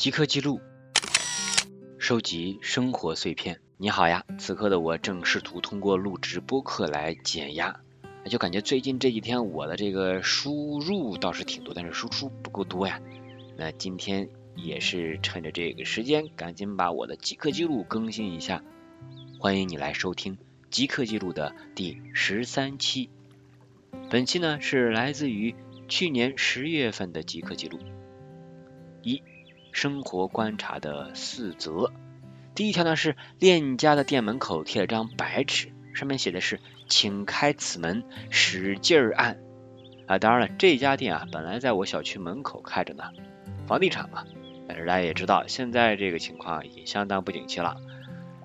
即刻记录，收集生活碎片。你好呀，此刻的我正试图通过录制播客来减压，就感觉最近这几天我的这个输入倒是挺多，但是输出不够多呀。那今天也是趁着这个时间，赶紧把我的即刻记录更新一下。欢迎你来收听即刻记录的第十三期。本期呢是来自于去年十月份的即刻记录。一生活观察的四则，第一条呢是链家的店门口贴了张白纸，上面写的是“请开此门，使劲儿按”。啊，当然了，这家店啊本来在我小区门口开着呢，房地产嘛，但是大家也知道，现在这个情况已经相当不景气了。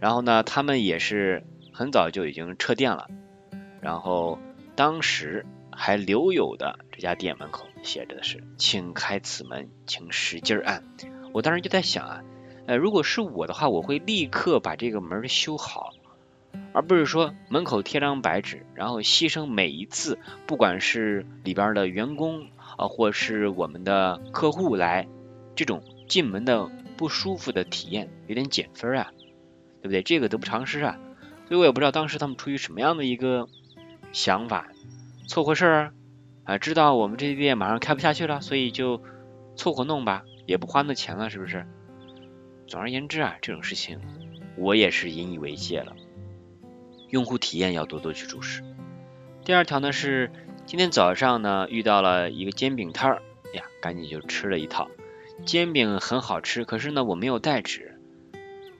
然后呢，他们也是很早就已经撤店了，然后当时还留有的家店门口写着的是“请开此门，请使劲儿按”。我当时就在想啊，呃，如果是我的话，我会立刻把这个门修好，而不是说门口贴张白纸，然后牺牲每一次，不管是里边的员工啊，或是我们的客户来这种进门的不舒服的体验，有点减分啊，对不对？这个得不偿失啊，所以我也不知道当时他们出于什么样的一个想法，凑合事儿啊，啊知道我们这店马上开不下去了，所以就凑合弄吧。也不花那钱了，是不是？总而言之啊，这种事情我也是引以为戒了。用户体验要多多去注视。第二条呢是今天早上呢遇到了一个煎饼摊儿，呀，赶紧就吃了一套煎饼，很好吃。可是呢我没有带纸，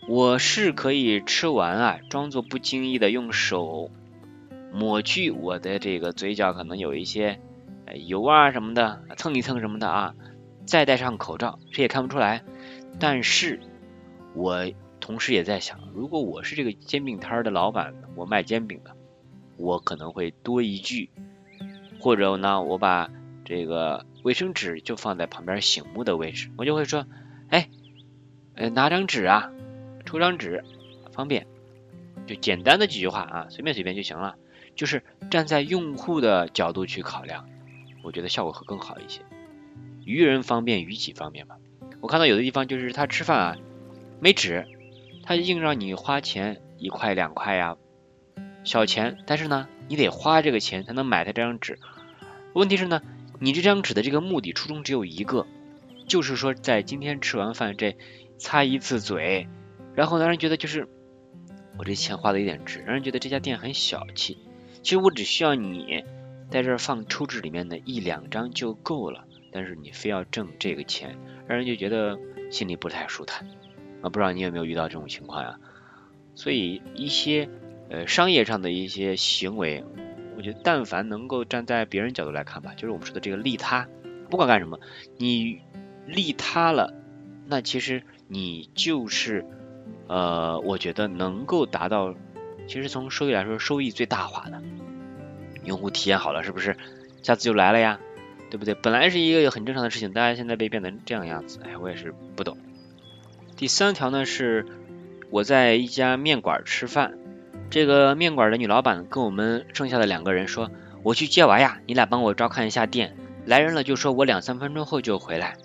我是可以吃完啊，装作不经意的用手抹去我的这个嘴角，可能有一些油啊什么的，蹭一蹭什么的啊。再戴上口罩，谁也看不出来。但是，我同时也在想，如果我是这个煎饼摊的老板，我卖煎饼的，我可能会多一句，或者呢，我把这个卫生纸就放在旁边醒目的位置，我就会说，哎，呃，拿张纸啊，抽张纸，方便，就简单的几句话啊，随便随便就行了。就是站在用户的角度去考量，我觉得效果会更好一些。于人方便，于己方便嘛。我看到有的地方就是他吃饭啊没纸，他硬让你花钱一块两块呀，小钱，但是呢你得花这个钱才能买他这张纸。问题是呢，你这张纸的这个目的初衷只有一个，就是说在今天吃完饭这擦一次嘴，然后让人觉得就是我这钱花的有点值，让人觉得这家店很小气。其实我只需要你在这儿放抽纸里面的一两张就够了。但是你非要挣这个钱，让人就觉得心里不太舒坦啊！不知道你有没有遇到这种情况呀？所以一些呃商业上的一些行为，我觉得但凡能够站在别人角度来看吧，就是我们说的这个利他，不管干什么，你利他了，那其实你就是呃，我觉得能够达到，其实从收益来说，收益最大化的，用户体验好了，是不是下次就来了呀？对不对？本来是一个很正常的事情，大家现在被变成这样样子，哎，我也是不懂。第三条呢是我在一家面馆吃饭，这个面馆的女老板跟我们剩下的两个人说：“我去接娃呀，你俩帮我照看一下店，来人了就说我两三分钟后就回来。”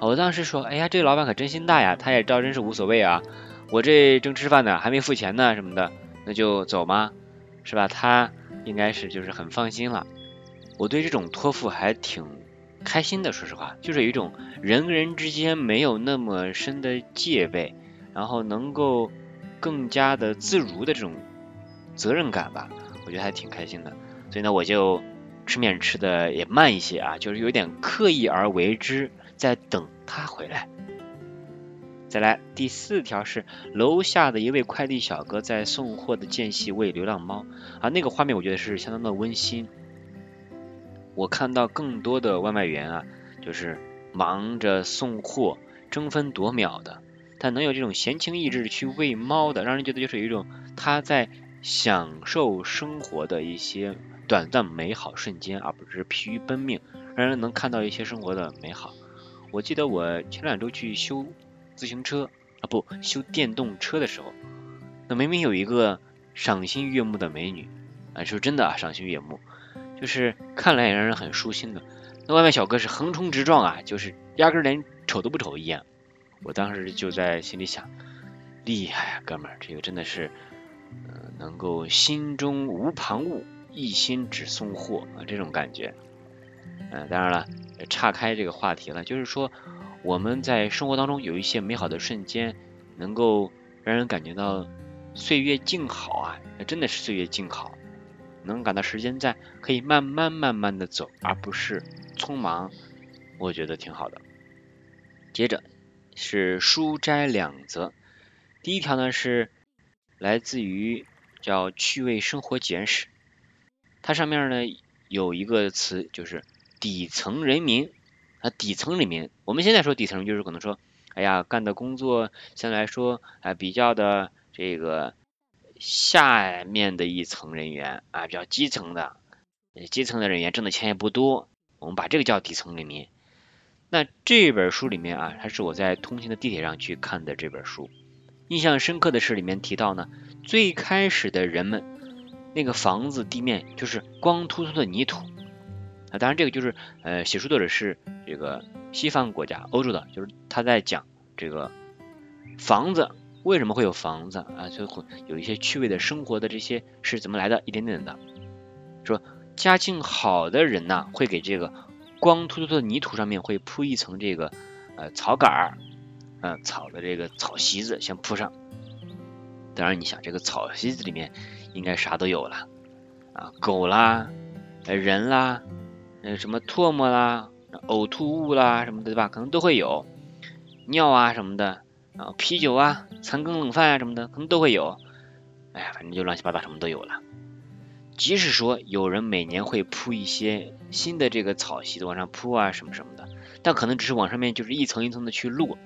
我当时说：“哎呀，这个老板可真心大呀，他也倒真是无所谓啊，我这正吃饭呢，还没付钱呢什么的，那就走吗？是吧？他应该是就是很放心了。”我对这种托付还挺开心的，说实话，就是有一种人跟人之间没有那么深的戒备，然后能够更加的自如的这种责任感吧，我觉得还挺开心的。所以呢，我就吃面吃的也慢一些啊，就是有点刻意而为之，在等他回来。再来第四条是楼下的一位快递小哥在送货的间隙喂流浪猫啊，那个画面我觉得是相当的温馨。我看到更多的外卖员啊，就是忙着送货、争分夺秒的，但能有这种闲情逸致去喂猫的，让人觉得就是有一种他在享受生活的一些短暂美好瞬间，而不是疲于奔命，让人能看到一些生活的美好。我记得我前两周去修自行车啊，不修电动车的时候，那明明有一个赏心悦目的美女啊，说真的啊，赏心悦目。就是看来也让人很舒心的。那外卖小哥是横冲直撞啊，就是压根连瞅都不瞅一眼。我当时就在心里想，厉害啊，哥们儿，这个真的是，呃，能够心中无旁骛，一心只送货啊，这种感觉。嗯，当然了，岔开这个话题了，就是说我们在生活当中有一些美好的瞬间，能够让人感觉到岁月静好啊，那真的是岁月静好，能感到时间在可以慢慢慢慢的走，而不是匆忙，我觉得挺好的。接着。是书摘两则，第一条呢是来自于叫《趣味生活简史》，它上面呢有一个词就是底层人民啊，底层里面，我们现在说底层就是可能说，哎呀，干的工作相对来说啊比较的这个下面的一层人员啊，比较基层的，基层的人员挣的钱也不多，我们把这个叫底层人民。那这本书里面啊，它是我在通勤的地铁上去看的这本书。印象深刻的是里面提到呢，最开始的人们那个房子地面就是光秃秃的泥土啊。当然这个就是呃，写书作者是这个西方国家欧洲的，就是他在讲这个房子为什么会有房子啊，就会有一些趣味的生活的这些是怎么来的，一点点的。说家境好的人呢，会给这个。光秃秃的泥土上面会铺一层这个呃草杆儿，嗯草的这个草席子先铺上。当然你想这个草席子里面应该啥都有了啊，狗啦，人啦，那什么唾沫啦、呕吐物啦什么的对吧？可能都会有尿啊什么的，然后啤酒啊、残羹冷饭啊什么的可能都会有。哎呀，反正就乱七八糟什么都有了。即使说有人每年会铺一些新的这个草席子往上铺啊什么什么的，但可能只是往上面就是一层一层的去摞，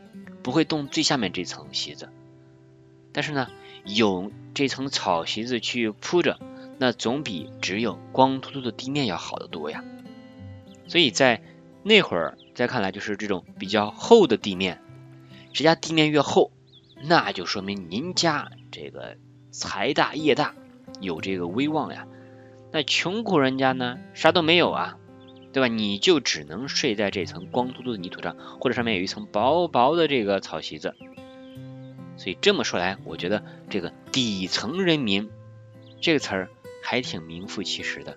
不会动最下面这层席子。但是呢，有这层草席子去铺着，那总比只有光秃秃的地面要好得多呀。所以在那会儿再看来，就是这种比较厚的地面，谁家地面越厚，那就说明您家这个财大业大，有这个威望呀。那穷苦人家呢，啥都没有啊，对吧？你就只能睡在这层光秃秃的泥土上，或者上面有一层薄薄的这个草席子。所以这么说来，我觉得这个底层人民这个词儿还挺名副其实的。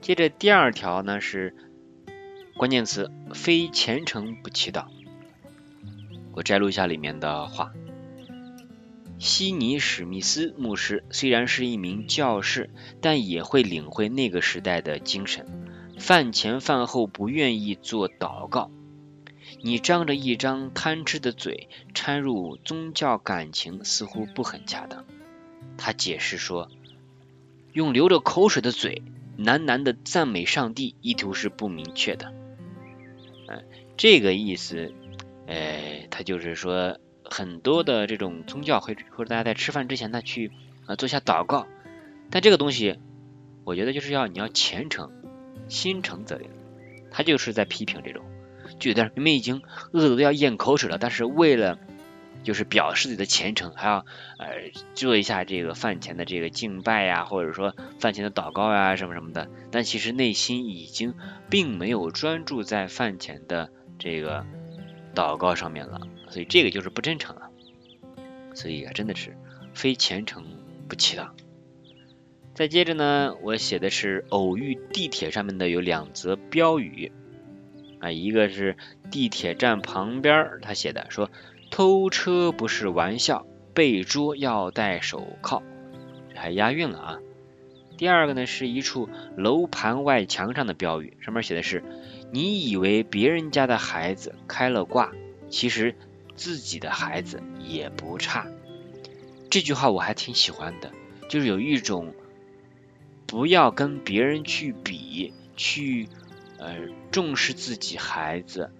接着第二条呢是关键词，非虔诚不祈祷。我摘录一下里面的话。悉尼史密斯牧师虽然是一名教士，但也会领会那个时代的精神。饭前饭后不愿意做祷告。你张着一张贪吃的嘴，掺入宗教感情，似乎不很恰当。他解释说，用流着口水的嘴喃喃的赞美上帝，意图是不明确的。嗯，这个意思，呃，他就是说。很多的这种宗教会或者大家在吃饭之前呢去啊做下祷告，但这个东西我觉得就是要你要虔诚，心诚则灵。他就是在批评这种，就有点明明已经饿的都要咽口水了，但是为了就是表示自己的虔诚，还要呃做一下这个饭前的这个敬拜呀，或者说饭前的祷告呀什么什么的，但其实内心已经并没有专注在饭前的这个祷告上面了。所以这个就是不真诚了，所以，真的是非虔诚不祈祷。再接着呢，我写的是偶遇地铁上面的有两则标语啊，一个是地铁站旁边他写的说偷车不是玩笑，被捉要戴手铐，还押韵了啊。第二个呢是一处楼盘外墙上的标语，上面写的是你以为别人家的孩子开了挂，其实。自己的孩子也不差，这句话我还挺喜欢的，就是有一种不要跟别人去比，去呃重视自己孩子，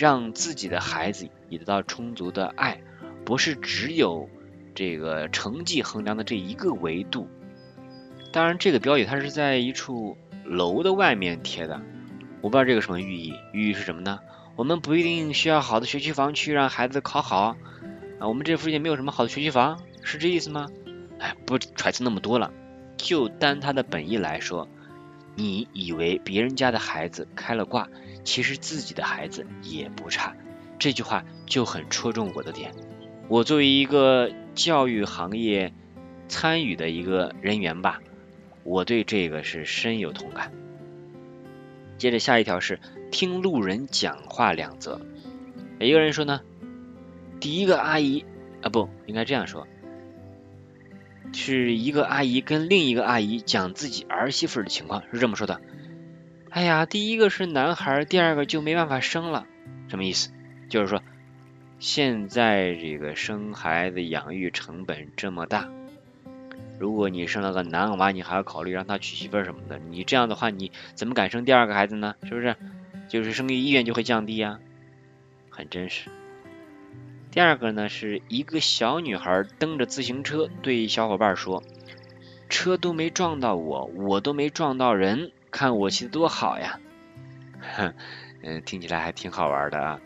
让自己的孩子也得到充足的爱，不是只有这个成绩衡量的这一个维度。当然，这个标语它是在一处楼的外面贴的，我不知道这个什么寓意，寓意是什么呢？我们不一定需要好的学区房去让孩子考好啊，我们这附近没有什么好的学区房，是这意思吗？哎，不揣测那么多了，就单他的本意来说，你以为别人家的孩子开了挂，其实自己的孩子也不差，这句话就很戳中我的点。我作为一个教育行业参与的一个人员吧，我对这个是深有同感。接着下一条是听路人讲话两则。一个人说呢，第一个阿姨啊不应该这样说，是一个阿姨跟另一个阿姨讲自己儿媳妇的情况，是这么说的。哎呀，第一个是男孩，第二个就没办法生了，什么意思？就是说。现在这个生孩子养育成本这么大，如果你生了个男娃，你还要考虑让他娶媳妇什么的，你这样的话，你怎么敢生第二个孩子呢？是不是？就是生育意愿就会降低呀，很真实。第二个呢，是一个小女孩蹬着自行车对小伙伴说：“车都没撞到我，我都没撞到人，看我骑的多好呀！”哼，嗯，听起来还挺好玩的啊。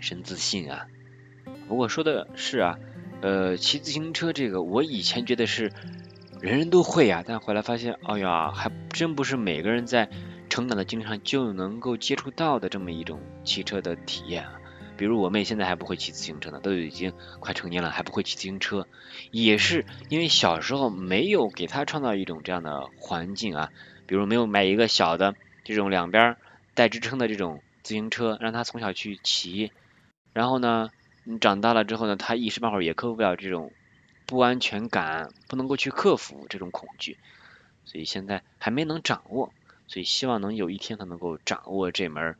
真自信啊！不过说的是啊，呃，骑自行车这个，我以前觉得是人人都会啊，但后来发现，哎呀，还真不是每个人在成长的经历上就能够接触到的这么一种骑车的体验啊。比如我妹现在还不会骑自行车呢，都已经快成年了还不会骑自行车，也是因为小时候没有给她创造一种这样的环境啊，比如没有买一个小的这种两边带支撑的这种自行车，让他从小去骑。然后呢，你长大了之后呢，他一时半会儿也克服不了这种不安全感，不能够去克服这种恐惧，所以现在还没能掌握，所以希望能有一天他能够掌握这门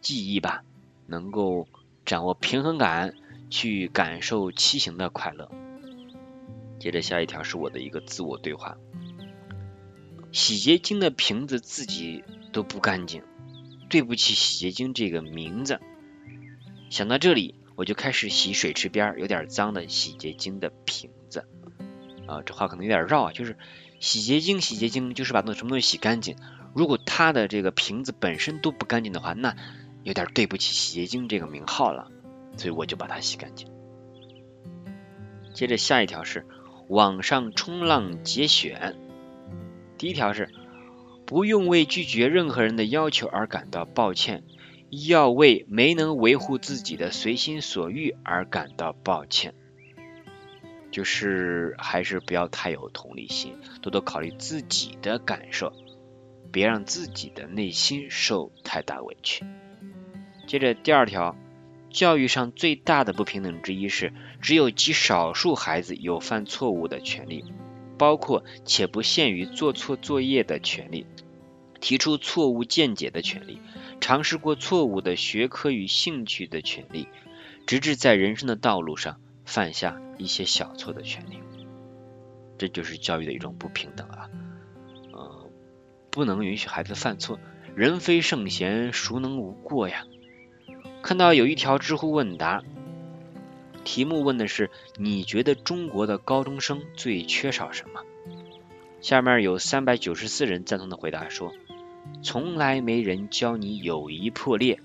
技艺吧，能够掌握平衡感，去感受骑行的快乐。接着下一条是我的一个自我对话，洗洁精的瓶子自己都不干净，对不起洗洁精这个名字。想到这里，我就开始洗水池边有点脏的洗洁精的瓶子。啊，这话可能有点绕啊，就是洗洁精，洗洁精就是把那什么东西洗干净。如果它的这个瓶子本身都不干净的话，那有点对不起洗洁精这个名号了。所以我就把它洗干净。接着下一条是网上冲浪节选。第一条是不用为拒绝任何人的要求而感到抱歉。要为没能维护自己的随心所欲而感到抱歉，就是还是不要太有同理心，多多考虑自己的感受，别让自己的内心受太大委屈。接着第二条，教育上最大的不平等之一是，只有极少数孩子有犯错误的权利，包括且不限于做错作业的权利，提出错误见解的权利。尝试过错误的学科与兴趣的权利，直至在人生的道路上犯下一些小错的权利，这就是教育的一种不平等啊！呃，不能允许孩子犯错，人非圣贤，孰能无过呀？看到有一条知乎问答，题目问的是你觉得中国的高中生最缺少什么？下面有三百九十四人赞同的回答说。从来没人教你友谊破裂、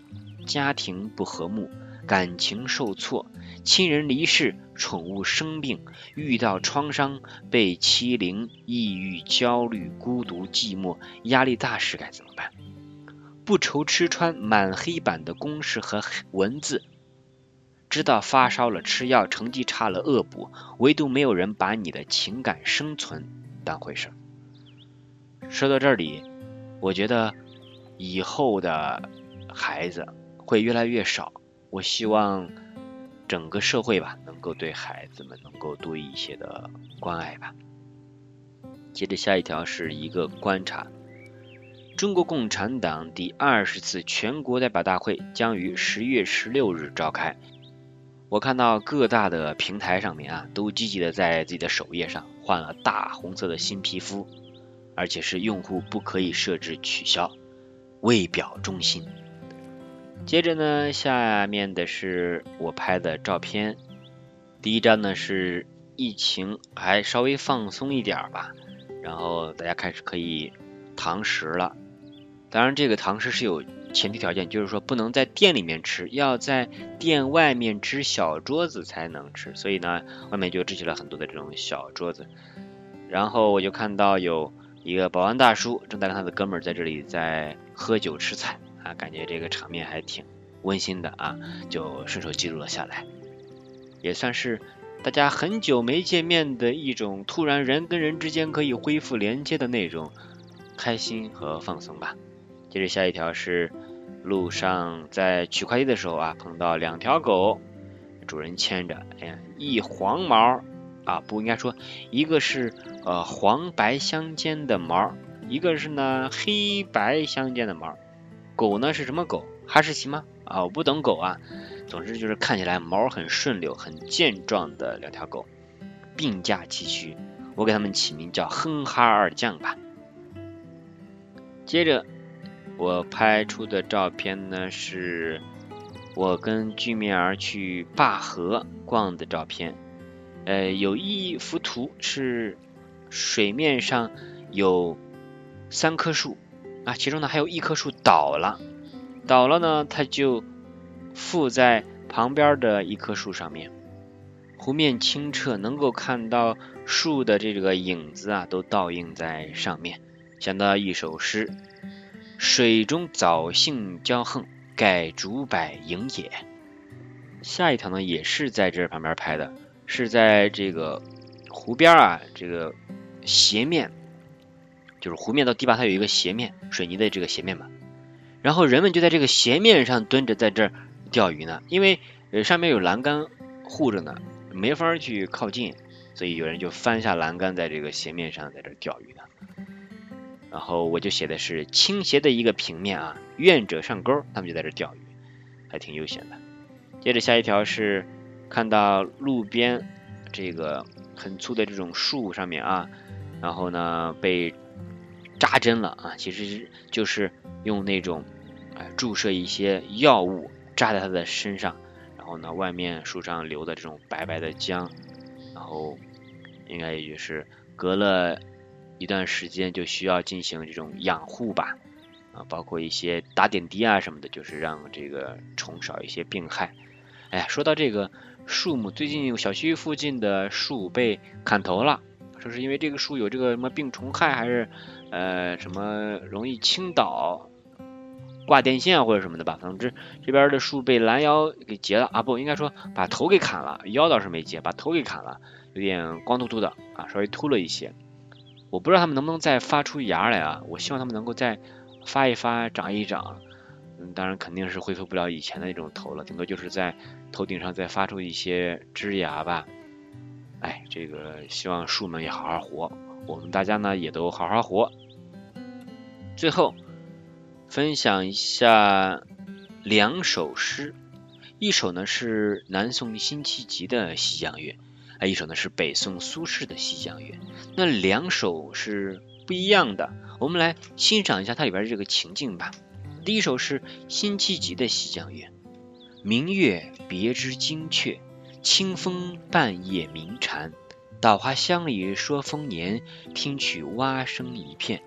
家庭不和睦、感情受挫、亲人离世、宠物生病、遇到创伤、被欺凌、抑郁、焦虑、孤独、寂寞、压力大时该怎么办？不愁吃穿满黑板的公式和文字，知道发烧了吃药，成绩差了恶补，唯独没有人把你的情感生存当回事儿。说到这里。我觉得以后的孩子会越来越少。我希望整个社会吧，能够对孩子们能够多一些的关爱吧。接着下一条是一个观察：中国共产党第二十次全国代表大会将于十月十六日召开。我看到各大的平台上面啊，都积极的在自己的首页上换了大红色的新皮肤。而且是用户不可以设置取消，为表忠心。接着呢，下面的是我拍的照片。第一张呢是疫情还稍微放松一点吧，然后大家开始可以堂食了。当然，这个堂食是有前提条件，就是说不能在店里面吃，要在店外面支小桌子才能吃。所以呢，外面就支起了很多的这种小桌子。然后我就看到有。一个保安大叔正带着他的哥们儿在这里在喝酒吃菜啊，感觉这个场面还挺温馨的啊，就顺手记录了下来，也算是大家很久没见面的一种突然人跟人之间可以恢复连接的那种开心和放松吧。接着下一条是路上在取快递的时候啊，碰到两条狗，主人牵着，哎呀，一黄毛啊，不应该说一个是呃黄白相间的毛，一个是呢黑白相间的毛。狗呢是什么狗？哈士奇吗？啊，我不懂狗啊。总之就是看起来毛很顺溜、很健壮的两条狗，并驾齐驱。我给它们起名叫哼哈二将吧。接着我拍出的照片呢，是我跟居民儿去灞河逛的照片。呃，有一幅图是水面上有三棵树。啊，其中呢还有一棵树倒了，倒了呢，它就附在旁边的一棵树上面。湖面清澈，能够看到树的这个影子啊，都倒映在上面。想到一首诗：水中藻荇交横，盖竹柏影也。下一条呢，也是在这旁边拍的，是在这个湖边啊，这个斜面。就是湖面到堤坝，它有一个斜面，水泥的这个斜面嘛。然后人们就在这个斜面上蹲着，在这儿钓鱼呢。因为呃上面有栏杆护着呢，没法去靠近，所以有人就翻下栏杆，在这个斜面上在这钓鱼。然后我就写的是倾斜的一个平面啊，愿者上钩，他们就在这钓鱼，还挺悠闲的。接着下一条是看到路边这个很粗的这种树上面啊，然后呢被。扎针了啊，其实就是用那种哎注射一些药物扎在它的身上，然后呢外面树上流的这种白白的浆，然后应该也就是隔了一段时间就需要进行这种养护吧啊，包括一些打点滴啊什么的，就是让这个虫少一些病害。哎，说到这个树木，最近小区附近的树被砍头了。说是因为这个树有这个什么病虫害，还是呃什么容易倾倒、挂电线或者什么的吧？总之这边的树被拦腰给截了啊，不应该说把头给砍了，腰倒是没截，把头给砍了，有点光秃秃的啊，稍微秃了一些。我不知道他们能不能再发出芽来啊？我希望他们能够再发一发、长一长。嗯，当然肯定是恢复不了以前的那种头了，顶多就是在头顶上再发出一些枝芽吧。哎，这个希望树们也好好活，我们大家呢也都好好活。最后分享一下两首诗，一首呢是南宋辛弃疾的《西江月》，啊，一首呢是北宋苏轼的《西江月》。那两首是不一样的，我们来欣赏一下它里边的这个情境吧。第一首是辛弃疾的《西江月》，明月别枝惊鹊。清风半夜鸣蝉，稻花香里说丰年。听取蛙声一片，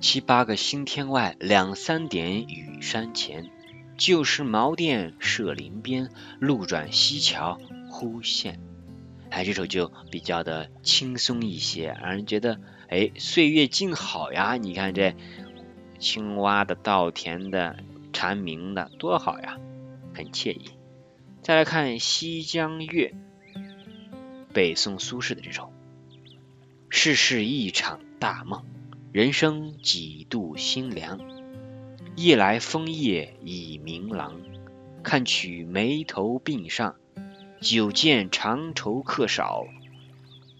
七八个星天外，两三点雨山前。旧时茅店社林边，路转溪桥忽见。哎，这首就比较的轻松一些，让人觉得哎，岁月静好呀。你看这青蛙的、稻田的、蝉鸣的，多好呀，很惬意。再来看《西江月》，北宋苏轼的这首：世事一场大梦，人生几度心凉。夜来风叶已鸣廊，看取眉头鬓上，久见长愁客少，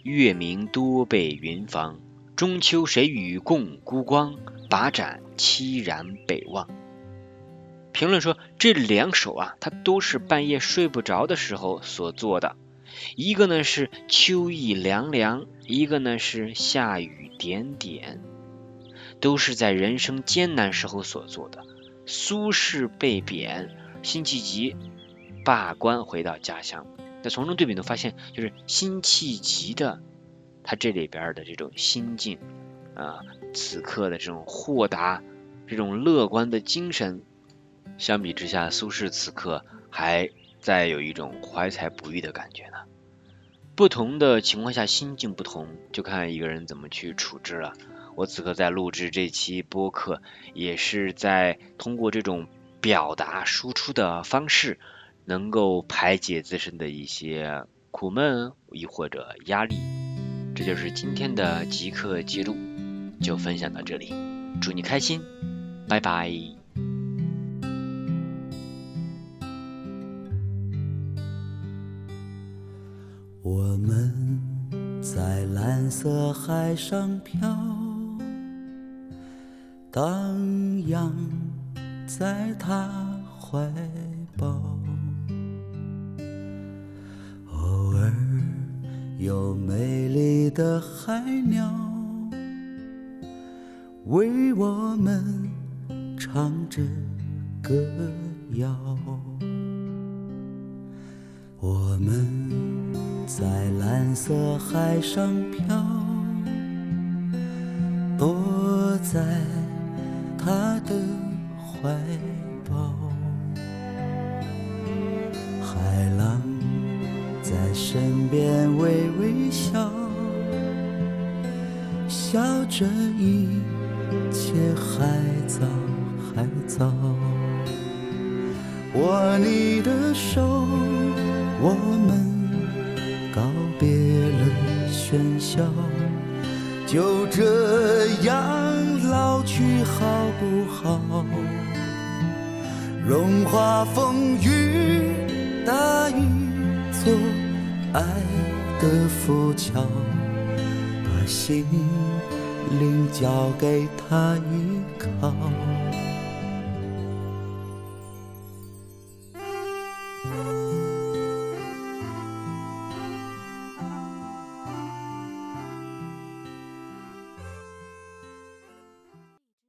月明多被云妨。中秋谁与共孤光？把盏凄然北望。评论说这两首啊，它都是半夜睡不着的时候所做的。一个呢是秋意凉凉，一个呢是下雨点点，都是在人生艰难时候所做的。苏轼被贬，辛弃疾罢官回到家乡。那从中对比呢，发现就是辛弃疾的他这里边的这种心境啊，此刻的这种豁达、这种乐观的精神。相比之下，苏轼此刻还在有一种怀才不遇的感觉呢。不同的情况下，心境不同，就看一个人怎么去处置了。我此刻在录制这期播客，也是在通过这种表达输出的方式，能够排解自身的一些苦闷，亦或者压力。这就是今天的即刻记录，就分享到这里，祝你开心，拜拜。我们在蓝色海上飘，荡漾在他怀抱。有美丽的海鸟为我们唱着歌谣，我们。在蓝色海上漂，躲在握你的手，我们。告别了喧嚣，就这样老去好不好？融化风雨，搭一座爱的浮桥，把心灵交给他依靠。